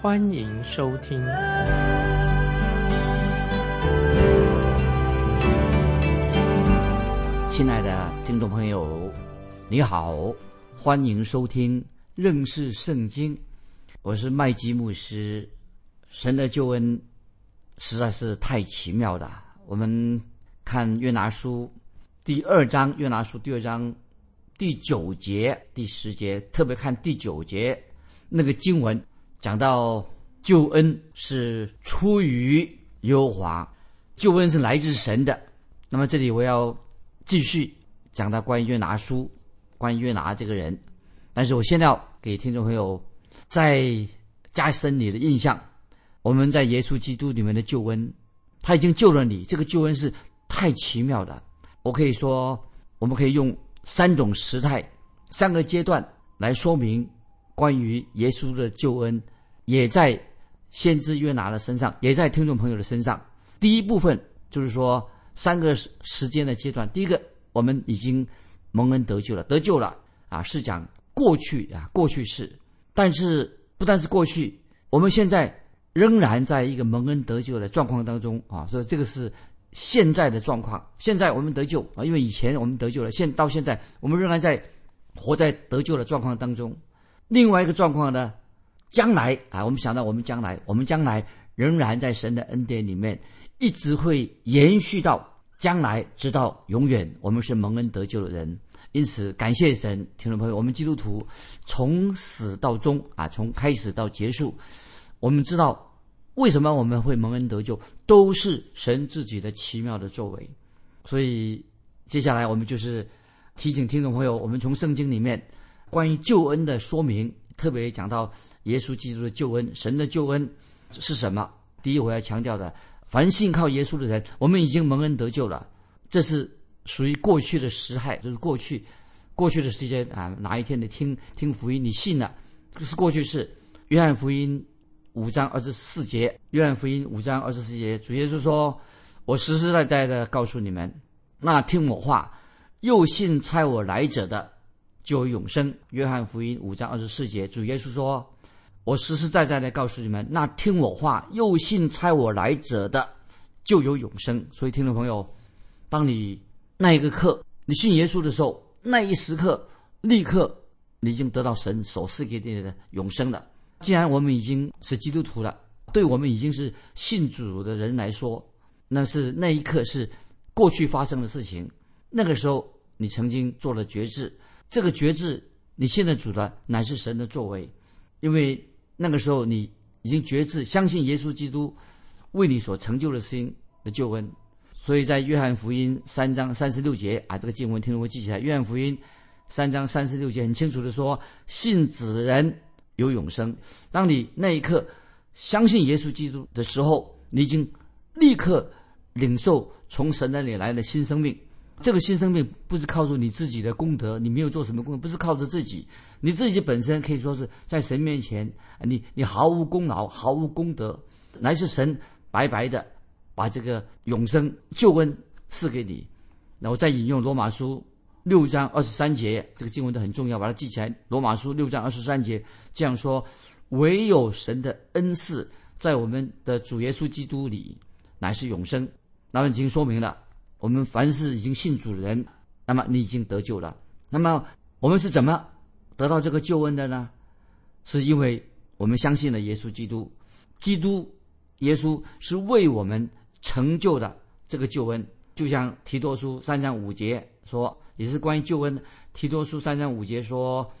欢迎收听。亲爱的听众朋友，你好，欢迎收听认识圣经。我是麦基牧师。神的救恩实在是太奇妙了。我们看约拿书。第二章约拿书第二章第九节第十节，特别看第九节那个经文，讲到救恩是出于优华，救恩是来自神的。那么这里我要继续讲到关于约拿书，关于约拿这个人。但是我现在要给听众朋友再加深你的印象，我们在耶稣基督里面的救恩，他已经救了你，这个救恩是太奇妙的。我可以说，我们可以用三种时态、三个阶段来说明关于耶稣的救恩，也在先知约拿的身上，也在听众朋友的身上。第一部分就是说三个时间的阶段。第一个，我们已经蒙恩得救了，得救了啊，是讲过去啊，过去式。但是不但是过去，我们现在仍然在一个蒙恩得救的状况当中啊，所以这个是。现在的状况，现在我们得救啊，因为以前我们得救了，现到现在我们仍然在活在得救的状况当中。另外一个状况呢，将来啊，我们想到我们将来，我们将来仍然在神的恩典里面，一直会延续到将来，直到永远。我们是蒙恩得救的人，因此感谢神，听众朋友，我们基督徒从始到终啊，从开始到结束，我们知道。为什么我们会蒙恩得救，都是神自己的奇妙的作为。所以接下来我们就是提醒听众朋友，我们从圣经里面关于救恩的说明，特别讲到耶稣基督的救恩，神的救恩是什么？第一，我要强调的，凡信靠耶稣的人，我们已经蒙恩得救了。这是属于过去的时态，就是过去过去的时间啊，哪一天你听听福音，你信了，这是过去式。约翰福音。五章二十四节，约翰福音五章二十四节，主耶稣说：“我实实在在的告诉你们，那听我话，又信差我来者的，就有永生。”约翰福音五章二十四节，主耶稣说：“我实实在在的告诉你们，那听我话，又信差我来者的，就有永生。”所以，听众朋友，当你那一个刻你信耶稣的时候，那一时刻，立刻你已经得到神所赐给你的永生了。既然我们已经是基督徒了，对我们已经是信主的人来说，那是那一刻是过去发生的事情。那个时候你曾经做了决志，这个觉知你现在主的乃是神的作为，因为那个时候你已经觉知相信耶稣基督为你所成就的事情的救恩。所以在约翰福音三章三十六节啊，这个经文听众会记起来。约翰福音三章三十六节很清楚的说，信子的人。有永生。当你那一刻相信耶稣基督的时候，你已经立刻领受从神那里来的新生命。这个新生命不是靠着你自己的功德，你没有做什么功德，不是靠着自己，你自己本身可以说是在神面前，你你毫无功劳，毫无功德，乃是神白白的把这个永生救恩赐给你。然后再引用罗马书。六章二十三节，这个经文都很重要，把它记起来。罗马书六章二十三节这样说：“唯有神的恩赐在我们的主耶稣基督里，乃是永生。”那已经说明了，我们凡是已经信主的人，那么你已经得救了。那么我们是怎么得到这个救恩的呢？是因为我们相信了耶稣基督，基督耶稣是为我们成就的这个救恩。就像提多书三章五节说。也是关于救恩，提多书三章五节说，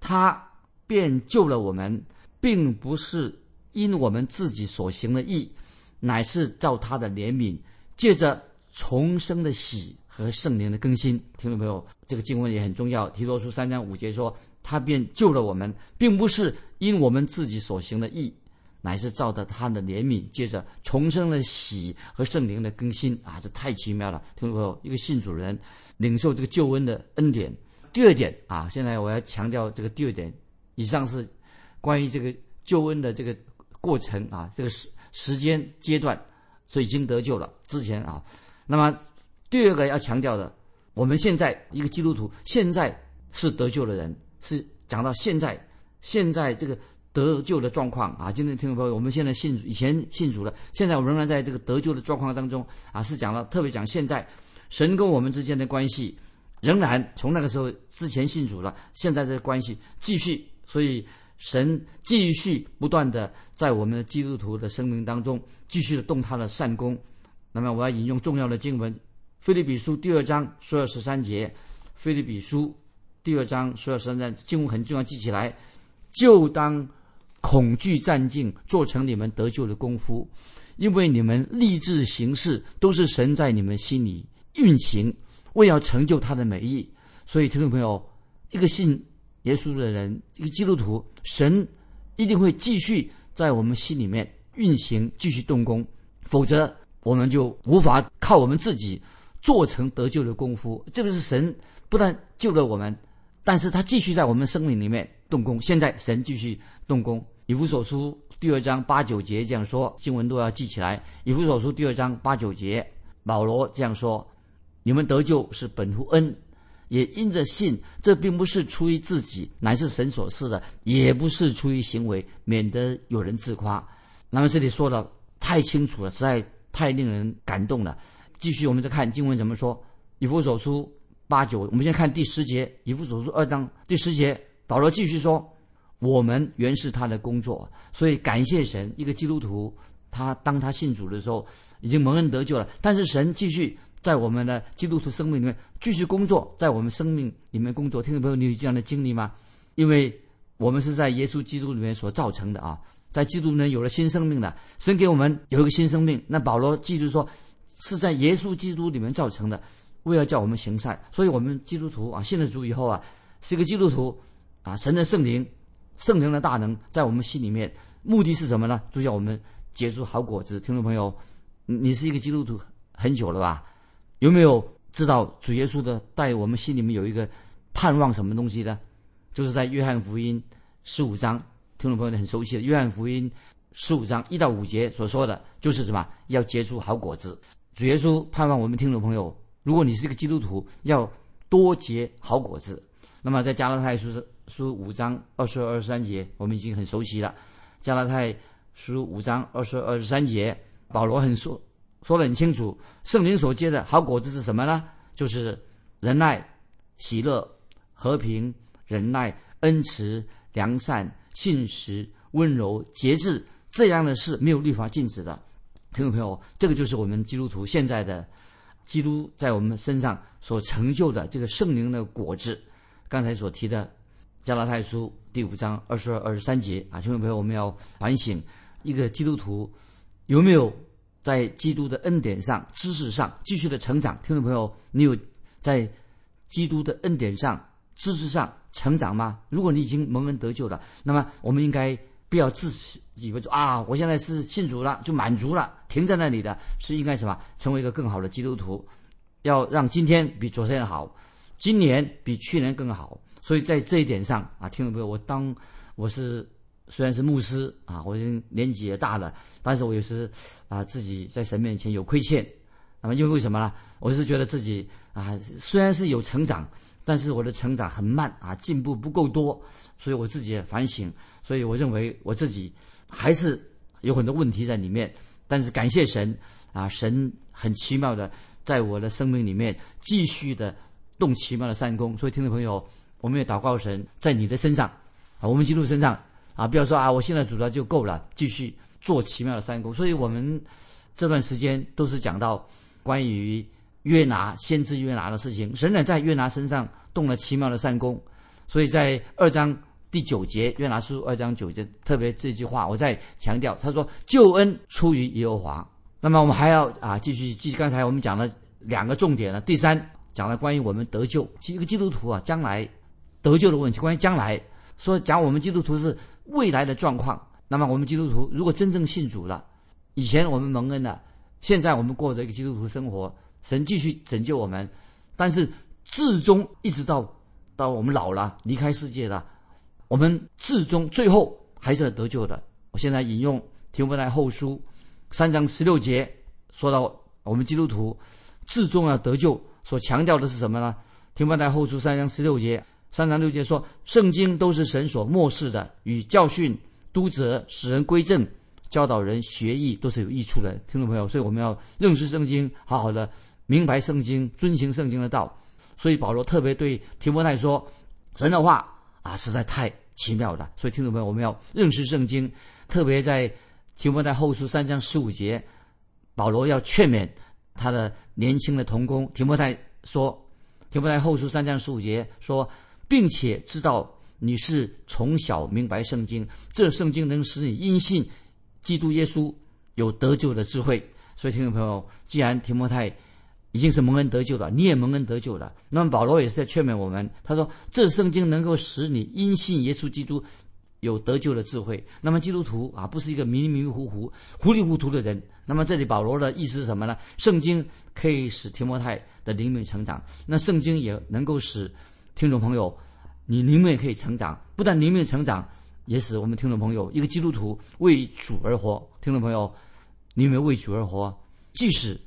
他便救了我们，并不是因我们自己所行的义，乃是照他的怜悯，借着重生的喜和圣灵的更新。听众朋友，这个经文也很重要。提多书三章五节说，他便救了我们，并不是因我们自己所行的义，乃是照着他的怜悯，接着重生的喜和圣灵的更新啊，这太奇妙了！听众朋友，一个信主人领受这个救恩的恩典。第二点啊，现在我要强调这个第二点，以上是关于这个救恩的这个过程啊，这个时时间阶段，所以已经得救了。之前啊，那么第二个要强调的，我们现在一个基督徒现在是得救的人，是讲到现在现在这个得救的状况啊。今天听众朋友，我们现在信以前信主了，现在我仍然在这个得救的状况当中啊，是讲了特别讲现在神跟我们之间的关系。仍然从那个时候之前信主了，现在这个关系继续，所以神继续不断的在我们的基督徒的生命当中继续的动他的善功。那么我要引用重要的经文，《菲律比书》第二章十二十三节，《菲律比书》第二章十二十三节经文很重要，记起来，就当恐惧战境，做成你们得救的功夫，因为你们立志行事都是神在你们心里运行。为要成就他的美意，所以听众朋友，一个信耶稣的人，一个基督徒，神一定会继续在我们心里面运行，继续动工，否则我们就无法靠我们自己做成得救的功夫。这个是神不但救了我们，但是他继续在我们生命里面动工。现在神继续动工，以弗所书第二章八九节这样说，经文都要记起来。以弗所书第二章八九节，保罗这样说。你们得救是本乎恩，也因着信。这并不是出于自己，乃是神所赐的；也不是出于行为，免得有人自夸。那么这里说的太清楚了，实在太令人感动了。继续，我们再看经文怎么说。以弗所书八九，我们先看第十节。以弗所书二章第十节，保罗继续说：“我们原是他的工作，所以感谢神。一个基督徒，他当他信主的时候，已经蒙恩得救了。但是神继续。”在我们的基督徒生命里面继续工作，在我们生命里面工作，听众朋友，你有这样的经历吗？因为我们是在耶稣基督里面所造成的啊，在基督里面有了新生命的，神给我们有一个新生命。那保罗记住说，是在耶稣基督里面造成的，为了叫我们行善。所以，我们基督徒啊，信了主以后啊，是一个基督徒啊，神的圣灵、圣灵的大能在我们心里面，目的是什么呢？就叫我们结出好果子。听众朋友，你是一个基督徒很久了吧？有没有知道主耶稣的在我们心里面有一个盼望什么东西呢？就是在约翰福音十五章，听众朋友很熟悉的约翰福音十五章一到五节所说的，就是什么？要结出好果子。主耶稣盼望我们听众朋友，如果你是一个基督徒，要多结好果子。那么在加拉太书书五章二十二、二十三节，我们已经很熟悉了。加拉太书五章二十二、二十三节，保罗很说。说得很清楚，圣灵所结的好果子是什么呢？就是仁爱、喜乐、和平、忍耐、恩慈、良善、信实、温柔、节制，这样的事没有律法禁止的。听众朋友，这个就是我们基督徒现在的基督在我们身上所成就的这个圣灵的果子。刚才所提的加拉太书第五章二十二、二十三节啊，听众朋友，我们要反省一个基督徒有没有。在基督的恩典上、知识上继续的成长，听众朋友，你有在基督的恩典上、知识上成长吗？如果你已经蒙恩得救了，那么我们应该不要自以为说啊，我现在是信主了就满足了，停在那里的，是应该什么？成为一个更好的基督徒，要让今天比昨天好，今年比去年更好。所以在这一点上啊，听众朋友，我当我是。虽然是牧师啊，我已经年纪也大了，但是我有时啊自己在神面前有亏欠，那么因为为什么呢？我是觉得自己啊虽然是有成长，但是我的成长很慢啊，进步不够多，所以我自己也反省，所以我认为我自己还是有很多问题在里面。但是感谢神啊，神很奇妙的在我的生命里面继续的动奇妙的善功。所以听众朋友，我们也祷告神在你的身上啊，我们基督身上。啊，不要说啊，我现在主了就够了，继续做奇妙的三功。所以我们这段时间都是讲到关于约拿先知约拿的事情，神呢在约拿身上动了奇妙的善功。所以在二章第九节，约拿书二章九节，特别这句话我再强调，他说救恩出于耶和华。那么我们还要啊继续继刚才我们讲了两个重点了，第三讲了关于我们得救，一个基督徒啊将来得救的问题，关于将来说讲我们基督徒是。未来的状况，那么我们基督徒如果真正信主了，以前我们蒙恩了，现在我们过着一个基督徒生活，神继续拯救我们，但是至终一直到到我们老了离开世界了，我们至终最后还是得救的。我现在引用提摩太后书三章十六节，说到我们基督徒至终要得救，所强调的是什么呢？提摩太后书三章十六节，三章六节说，圣经都是神所漠视的，与教训、督责、使人归正、教导人学艺，都是有益处的。听众朋友，所以我们要认识圣经，好好的明白圣经，遵行圣经的道。所以保罗特别对提摩太说，神的话啊，实在太奇妙了。所以听众朋友，我们要认识圣经。特别在提摩太后书三章十五节，保罗要劝勉他的年轻的童工提摩太说：“提摩太后书三章十五节说，并且知道你是从小明白圣经，这圣经能使你因信基督耶稣有得救的智慧。所以，听众朋友，既然提摩太已经是蒙恩得救了，你也蒙恩得救了，那么保罗也是在劝勉我们。他说，这圣经能够使你因信耶稣基督。”有得救的智慧，那么基督徒啊，不是一个迷迷糊糊、糊里糊涂的人。那么这里保罗的意思是什么呢？圣经可以使提摩太的灵命成长，那圣经也能够使听众朋友你灵命可以成长。不但灵命成长，也使我们听众朋友一个基督徒为主而活。听众朋友，你有没有为主而活？即使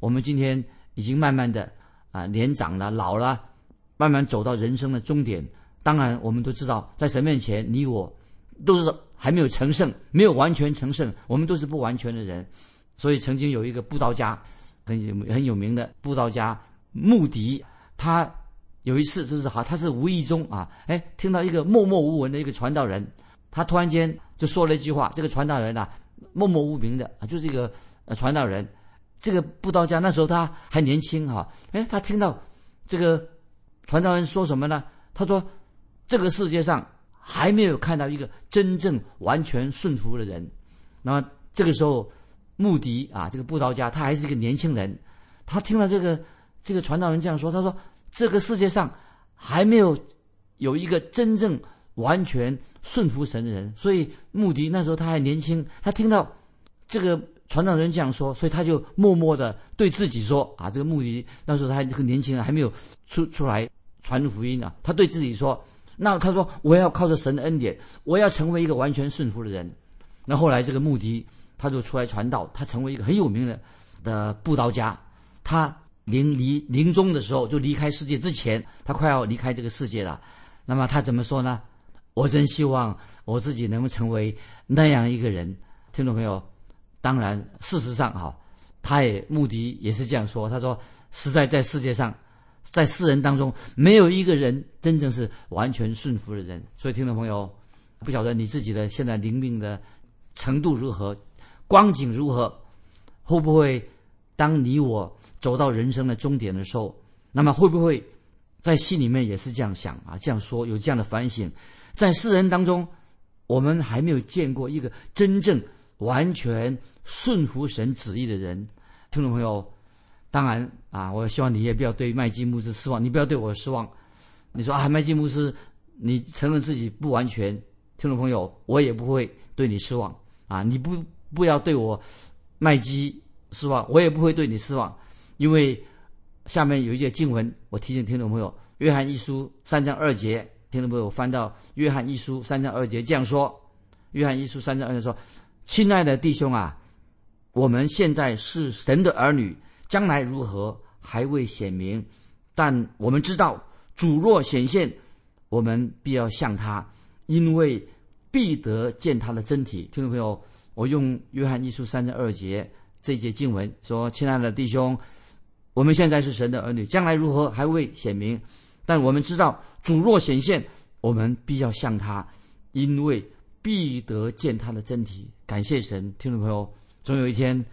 我们今天已经慢慢的啊年长了、老了，慢慢走到人生的终点，当然我们都知道，在神面前，你我。都是还没有成圣，没有完全成圣，我们都是不完全的人。所以曾经有一个布道家，很有很有名的布道家穆迪，他有一次就是好，他是无意中啊，哎，听到一个默默无闻的一个传道人，他突然间就说了一句话。这个传道人啊，默默无名的，就是一个传道人。这个布道家那时候他还年轻哈，哎，他听到这个传道人说什么呢？他说这个世界上。还没有看到一个真正完全顺服的人，那么这个时候，穆迪啊，这个布道家，他还是一个年轻人，他听了这个这个传道人这样说，他说这个世界上还没有有一个真正完全顺服神的人，所以穆迪那时候他还年轻，他听到这个传道人这样说，所以他就默默的对自己说啊，这个穆迪那时候他还很年轻人，还没有出出来传福音啊，他对自己说。那他说：“我要靠着神的恩典，我要成为一个完全顺服的人。”那后来这个穆迪他就出来传道，他成为一个很有名的的布道家。他临离临终的时候，就离开世界之前，他快要离开这个世界了。那么他怎么说呢？我真希望我自己能够成为那样一个人。听众朋友，当然事实上哈，他也穆迪也是这样说。他说：“实在在世界上。”在世人当中，没有一个人真正是完全顺服的人。所以，听众朋友，不晓得你自己的现在灵命的程度如何，光景如何，会不会当你我走到人生的终点的时候，那么会不会在心里面也是这样想啊？这样说，有这样的反省。在世人当中，我们还没有见过一个真正完全顺服神旨意的人。听众朋友。当然啊，我希望你也不要对麦基牧师失望，你不要对我失望。你说啊，麦基牧师，你承认自己不完全，听众朋友，我也不会对你失望啊。你不不要对我麦基失望，我也不会对你失望，因为下面有一节经文，我提醒听众朋友，《约翰一书》三章二节，听众朋友翻到《约翰一书》三章二节这样说，《约翰一书》三章二节说：“亲爱的弟兄啊，我们现在是神的儿女。”将来如何还未显明，但我们知道主若显现，我们必要向他，因为必得见他的真体。听众朋友，我用约翰一书三章二节这节经文说：“亲爱的弟兄，我们现在是神的儿女，将来如何还未显明，但我们知道主若显现，我们必要向他，因为必得见他的真体。”感谢神，听众朋友，总有一天。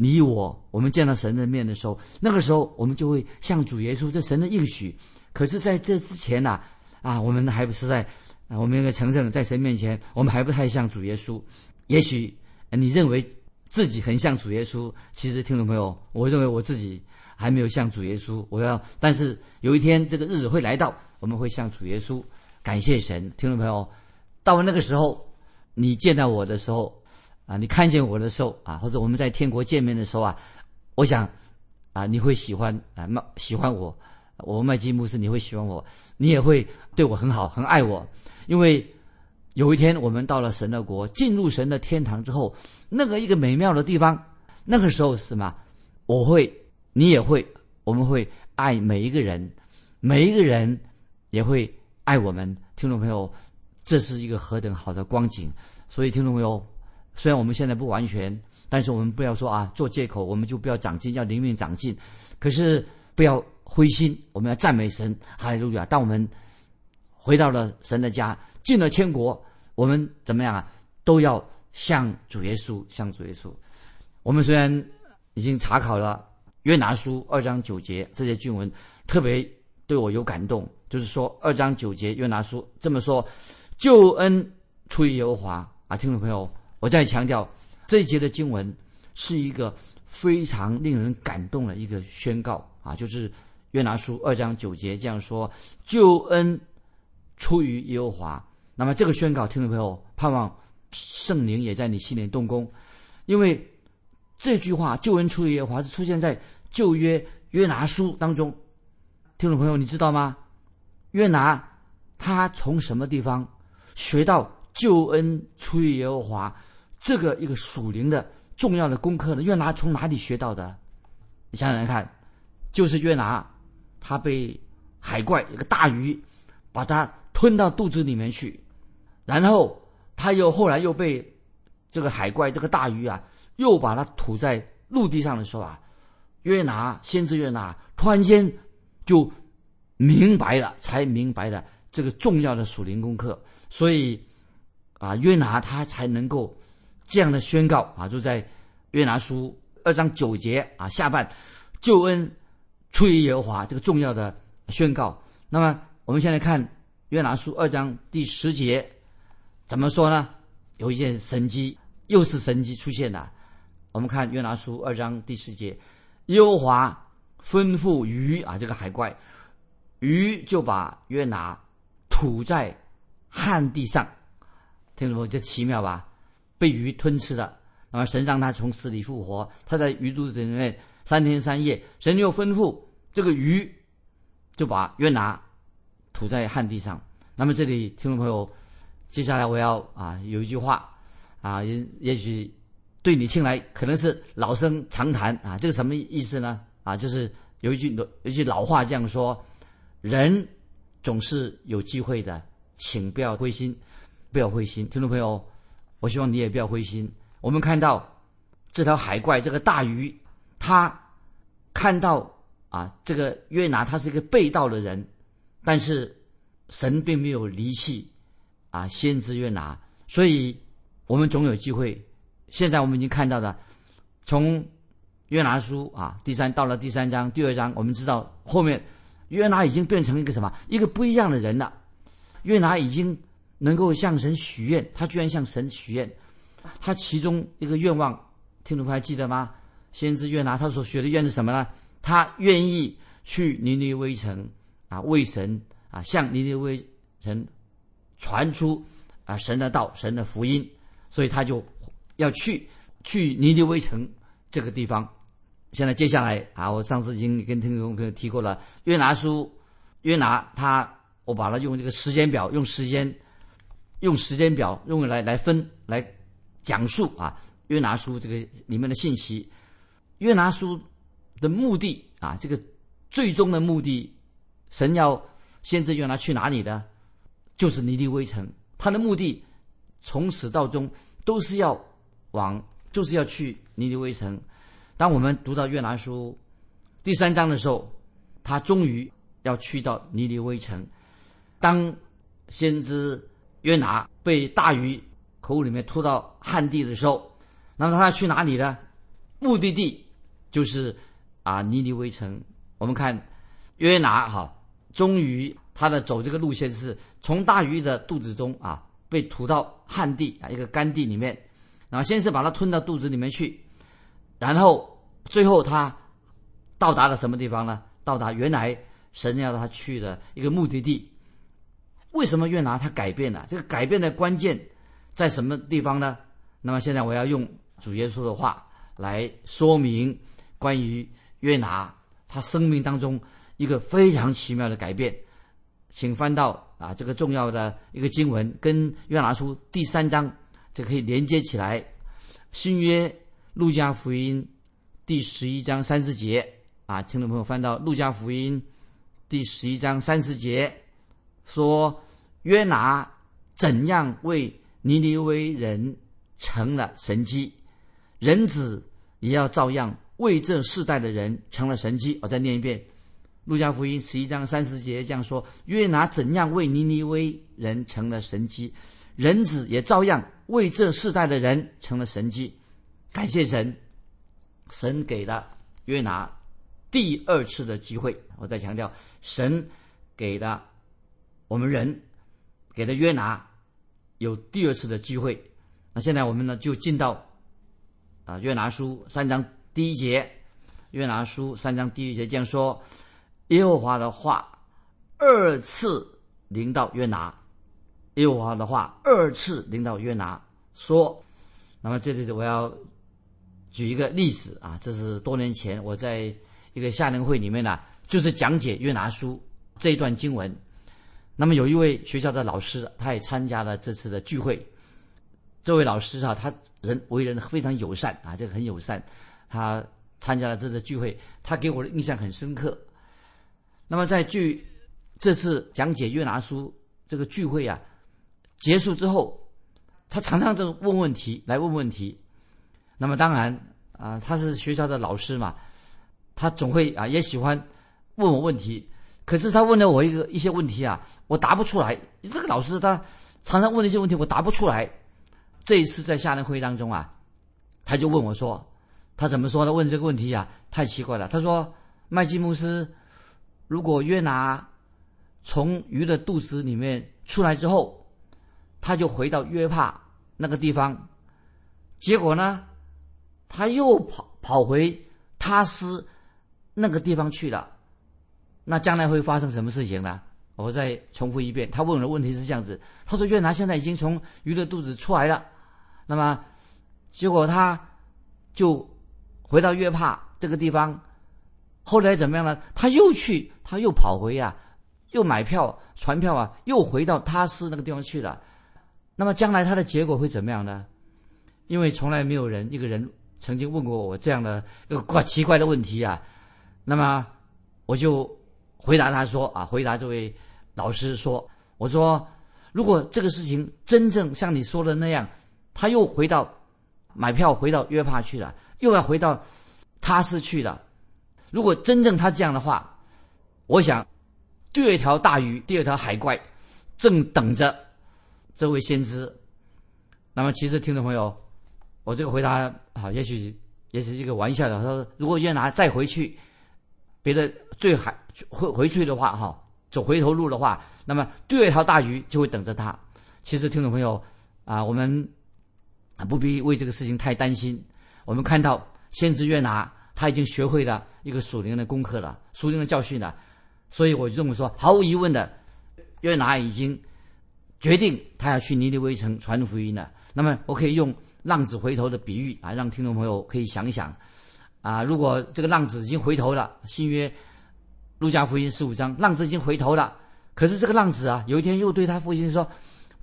你我，我们见到神的面的时候，那个时候我们就会向主耶稣，这神的应许。可是，在这之前呢，啊，我们还不是在，啊，我们应该承认，在神面前，我们还不太像主耶稣。也许你认为自己很像主耶稣，其实听众朋友，我认为我自己还没有像主耶稣。我要，但是有一天这个日子会来到，我们会像主耶稣。感谢神，听众朋友，到了那个时候，你见到我的时候啊，你看见我的时候啊，或者我们在天国见面的时候啊，我想啊，你会喜欢啊，喜欢我，我麦基牧师，你会喜欢我，你也会对我很好，很爱我，因为有一天我们到了神的国，进入神的天堂之后，那个一个美妙的地方，那个时候是什么？我会，你也会，我们会爱每一个人，每一个人也会爱我们。听众朋友，这是一个何等好的光景！所以，听众朋友，虽然我们现在不完全，但是我们不要说啊，做借口，我们就不要长进，要灵命长进。可是不要灰心，我们要赞美神，哈利路亚！当我们回到了神的家，进了天国，我们怎么样啊？都要向主耶稣，向主耶稣。我们虽然。已经查考了约拿书二章九节这些经文，特别对我有感动。就是说，二章九节约拿书这么说：“救恩出于耶和华。”啊，听众朋友，我再强调这一节的经文是一个非常令人感动的一个宣告啊！就是约拿书二章九节这样说：“救恩出于耶和华。”那么这个宣告，听众朋友，盼望圣灵也在你心里动工，因为。这句话“救恩出于耶和华”是出现在旧约约拿书当中。听众朋友，你知道吗？约拿他从什么地方学到“救恩出于耶和华”这个一个属灵的重要的功课呢？约拿从哪里学到的？你想想看，就是约拿他被海怪一个大鱼把他吞到肚子里面去，然后他又后来又被这个海怪这个大鱼啊。又把它吐在陆地上的时候啊，约拿先知约拿突然间就明白了，才明白了这个重要的属灵功课，所以啊，约拿他才能够这样的宣告啊，就在约拿书二章九节啊下半，救恩出于耶和华这个重要的宣告。那么我们现在看约拿书二章第十节怎么说呢？有一件神迹，又是神迹出现了。我们看约拿书二章第十节，耶和华吩咐鱼啊，这个海怪，鱼就把约拿吐在旱地上，听懂没？这奇妙吧？被鱼吞吃的，那么神让他从死里复活，他在鱼肚子里面三天三夜，神又吩咐这个鱼就把约拿吐在旱地上。那么这里听众朋友，接下来我要啊有一句话啊，也也许。对你听来可能是老生常谈啊，这个什么意思呢？啊，就是有一句有一句老话这样说：人总是有机会的，请不要灰心，不要灰心。听众朋友，我希望你也不要灰心。我们看到这条海怪，这个大鱼，他看到啊，这个约拿他是一个被盗的人，但是神并没有离弃啊，先知约拿，所以我们总有机会。现在我们已经看到的，从约拿书啊，第三到了第三章、第二章，我们知道后面约拿已经变成一个什么？一个不一样的人了。约拿已经能够向神许愿，他居然向神许愿。他其中一个愿望，听众朋友还记得吗？先知约拿他所许的愿是什么呢？他愿意去尼尼微城啊，为神啊，向尼尼微城传出啊神的道、神的福音，所以他就。要去去尼尼微城这个地方，现在接下来啊，我上次已经跟听众朋友提过了。约拿书，约拿他，我把它用这个时间表，用时间，用时间表用来来分来讲述啊。约拿书这个里面的信息，约拿书的目的啊，这个最终的目的，神要先知约拿去哪里的，就是尼尼微城。他的目的从始到终都是要。往就是要去尼尼微城。当我们读到约拿书第三章的时候，他终于要去到尼尼微城。当先知约拿被大鱼口里面吐到旱地的时候，那么他要去哪里呢？目的地就是啊尼尼微城。我们看约拿哈，终于他的走这个路线是从大鱼的肚子中啊被吐到旱地啊一个干地里面。然后先是把它吞到肚子里面去，然后最后他到达了什么地方呢？到达原来神要他去的一个目的地。为什么越拿他改变了？这个改变的关键在什么地方呢？那么现在我要用主耶稣的话来说明关于约拿他生命当中一个非常奇妙的改变。请翻到啊这个重要的一个经文，跟约拿书第三章就可以连接起来。新约路加福音第十一章三十节啊，听众朋友翻到路加福音第十一章三十节，说约拿怎样为尼尼微人成了神迹，人子也要照样为这世代的人成了神迹。我再念一遍，路加福音十一章三十节这样说：约拿怎样为尼尼微人成了神迹，人子也照样为这世代的人成了神迹。感谢神，神给了约拿第二次的机会。我再强调，神给了我们人，给了约拿有第二次的机会。那现在我们呢，就进到啊约拿书三章第一节。约拿书三章第一节这样说：耶和华的话二次临到约拿，耶和华的话二次临到约拿说。那么这里我要。举一个例子啊，这是多年前我在一个夏令会里面呢，就是讲解约拿书这一段经文。那么有一位学校的老师，他也参加了这次的聚会。这位老师啊，他人为人非常友善啊，这个很友善。他参加了这次聚会，他给我的印象很深刻。那么在聚这次讲解约拿书这个聚会啊结束之后，他常常就问问题，来问问题。那么当然啊，他是学校的老师嘛，他总会啊也喜欢问我问题。可是他问了我一个一些问题啊，我答不出来。这个老师他常常问的一些问题，我答不出来。这一次在夏令会当中啊，他就问我说：“他怎么说呢？问这个问题啊，太奇怪了。”他说：“麦基姆斯，如果约拿从鱼的肚子里面出来之后，他就回到约帕那个地方，结果呢？”他又跑跑回他斯那个地方去了，那将来会发生什么事情呢？我再重复一遍，他问的问题是这样子：他说约拿现在已经从鱼的肚子出来了，那么结果他就回到约帕这个地方，后来怎么样呢？他又去，他又跑回啊，又买票船票啊，又回到他斯那个地方去了。那么将来他的结果会怎么样呢？因为从来没有人一个人。曾经问过我这样的一个怪奇怪的问题啊，那么我就回答他说啊，回答这位老师说，我说如果这个事情真正像你说的那样，他又回到买票回到约帕去了，又要回到他是去了，如果真正他这样的话，我想第二条大鱼，第二条海怪正等着这位先知。那么其实听众朋友。我这个回答啊，也许也是一个玩笑的。他说：“如果约拿再回去，别的最海回回去的话，哈，走回头路的话，那么第二条大鱼就会等着他。”其实，听众朋友啊，我们不必为这个事情太担心。我们看到先知约拿他已经学会了一个属灵的功课了，属灵的教训了。所以，我就这么说，毫无疑问的，约拿已经决定他要去尼尼微城传福音了。那么，我可以用。浪子回头的比喻啊，让听众朋友可以想一想啊。如果这个浪子已经回头了，新约路加福音十五章，浪子已经回头了。可是这个浪子啊，有一天又对他父亲说：“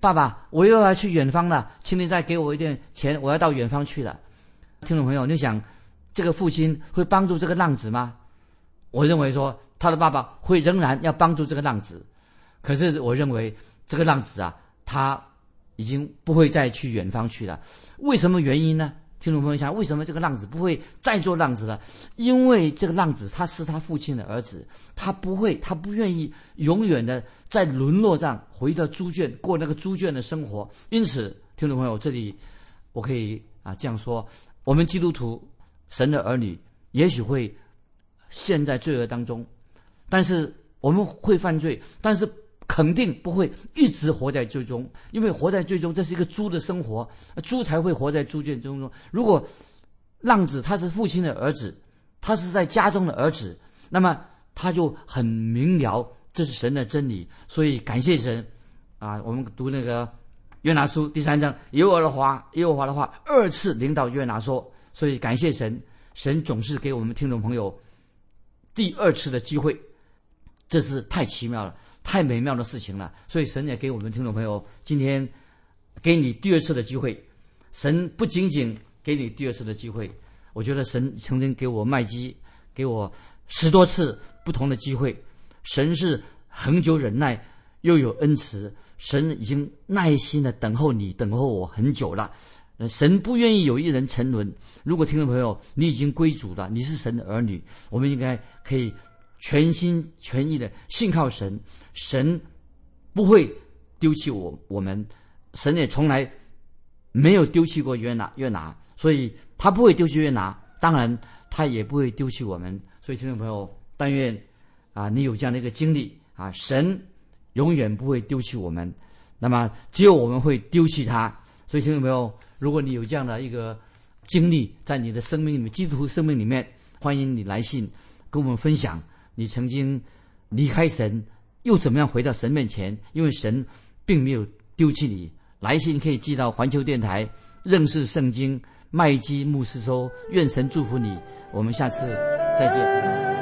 爸爸，我又要去远方了，请你再给我一点钱，我要到远方去了。”听众朋友，你想这个父亲会帮助这个浪子吗？我认为说他的爸爸会仍然要帮助这个浪子。可是我认为这个浪子啊，他。已经不会再去远方去了，为什么原因呢？听众朋友想，为什么这个浪子不会再做浪子了？因为这个浪子他是他父亲的儿子，他不会，他不愿意永远的在沦落上回到猪圈过那个猪圈的生活。因此，听众朋友，这里我可以啊这样说：我们基督徒神的儿女，也许会陷在罪恶当中，但是我们会犯罪，但是。肯定不会一直活在最终，因为活在最终，这是一个猪的生活，猪才会活在猪圈中。如果浪子他是父亲的儿子，他是在家中的儿子，那么他就很明了这是神的真理。所以感谢神啊！我们读那个约拿书第三章，耶和华耶和华的话二次领导约拿说，所以感谢神，神总是给我们听众朋友第二次的机会，这是太奇妙了，太美妙的事情了。所以神也给我们听众朋友今天给你第二次的机会，神不仅仅给你第二次的机会，我觉得神曾经给我麦基，给我十多次不同的机会，神是恒久忍耐。又有恩慈，神已经耐心的等候你，等候我很久了。神不愿意有一人沉沦。如果听众朋友你已经归主了，你是神的儿女，我们应该可以全心全意的信靠神。神不会丢弃我，我们神也从来没有丢弃过约拿约拿，所以他不会丢弃约拿，当然他也不会丢弃我们。所以听众朋友，但愿啊，你有这样的一个经历啊，神。永远不会丢弃我们，那么只有我们会丢弃他。所以听众朋友，如果你有这样的一个经历，在你的生命里面，基督徒生命里面，欢迎你来信跟我们分享你曾经离开神，又怎么样回到神面前？因为神并没有丢弃你。来信可以寄到环球电台认识圣经麦基牧师说。愿神祝福你。我们下次再见。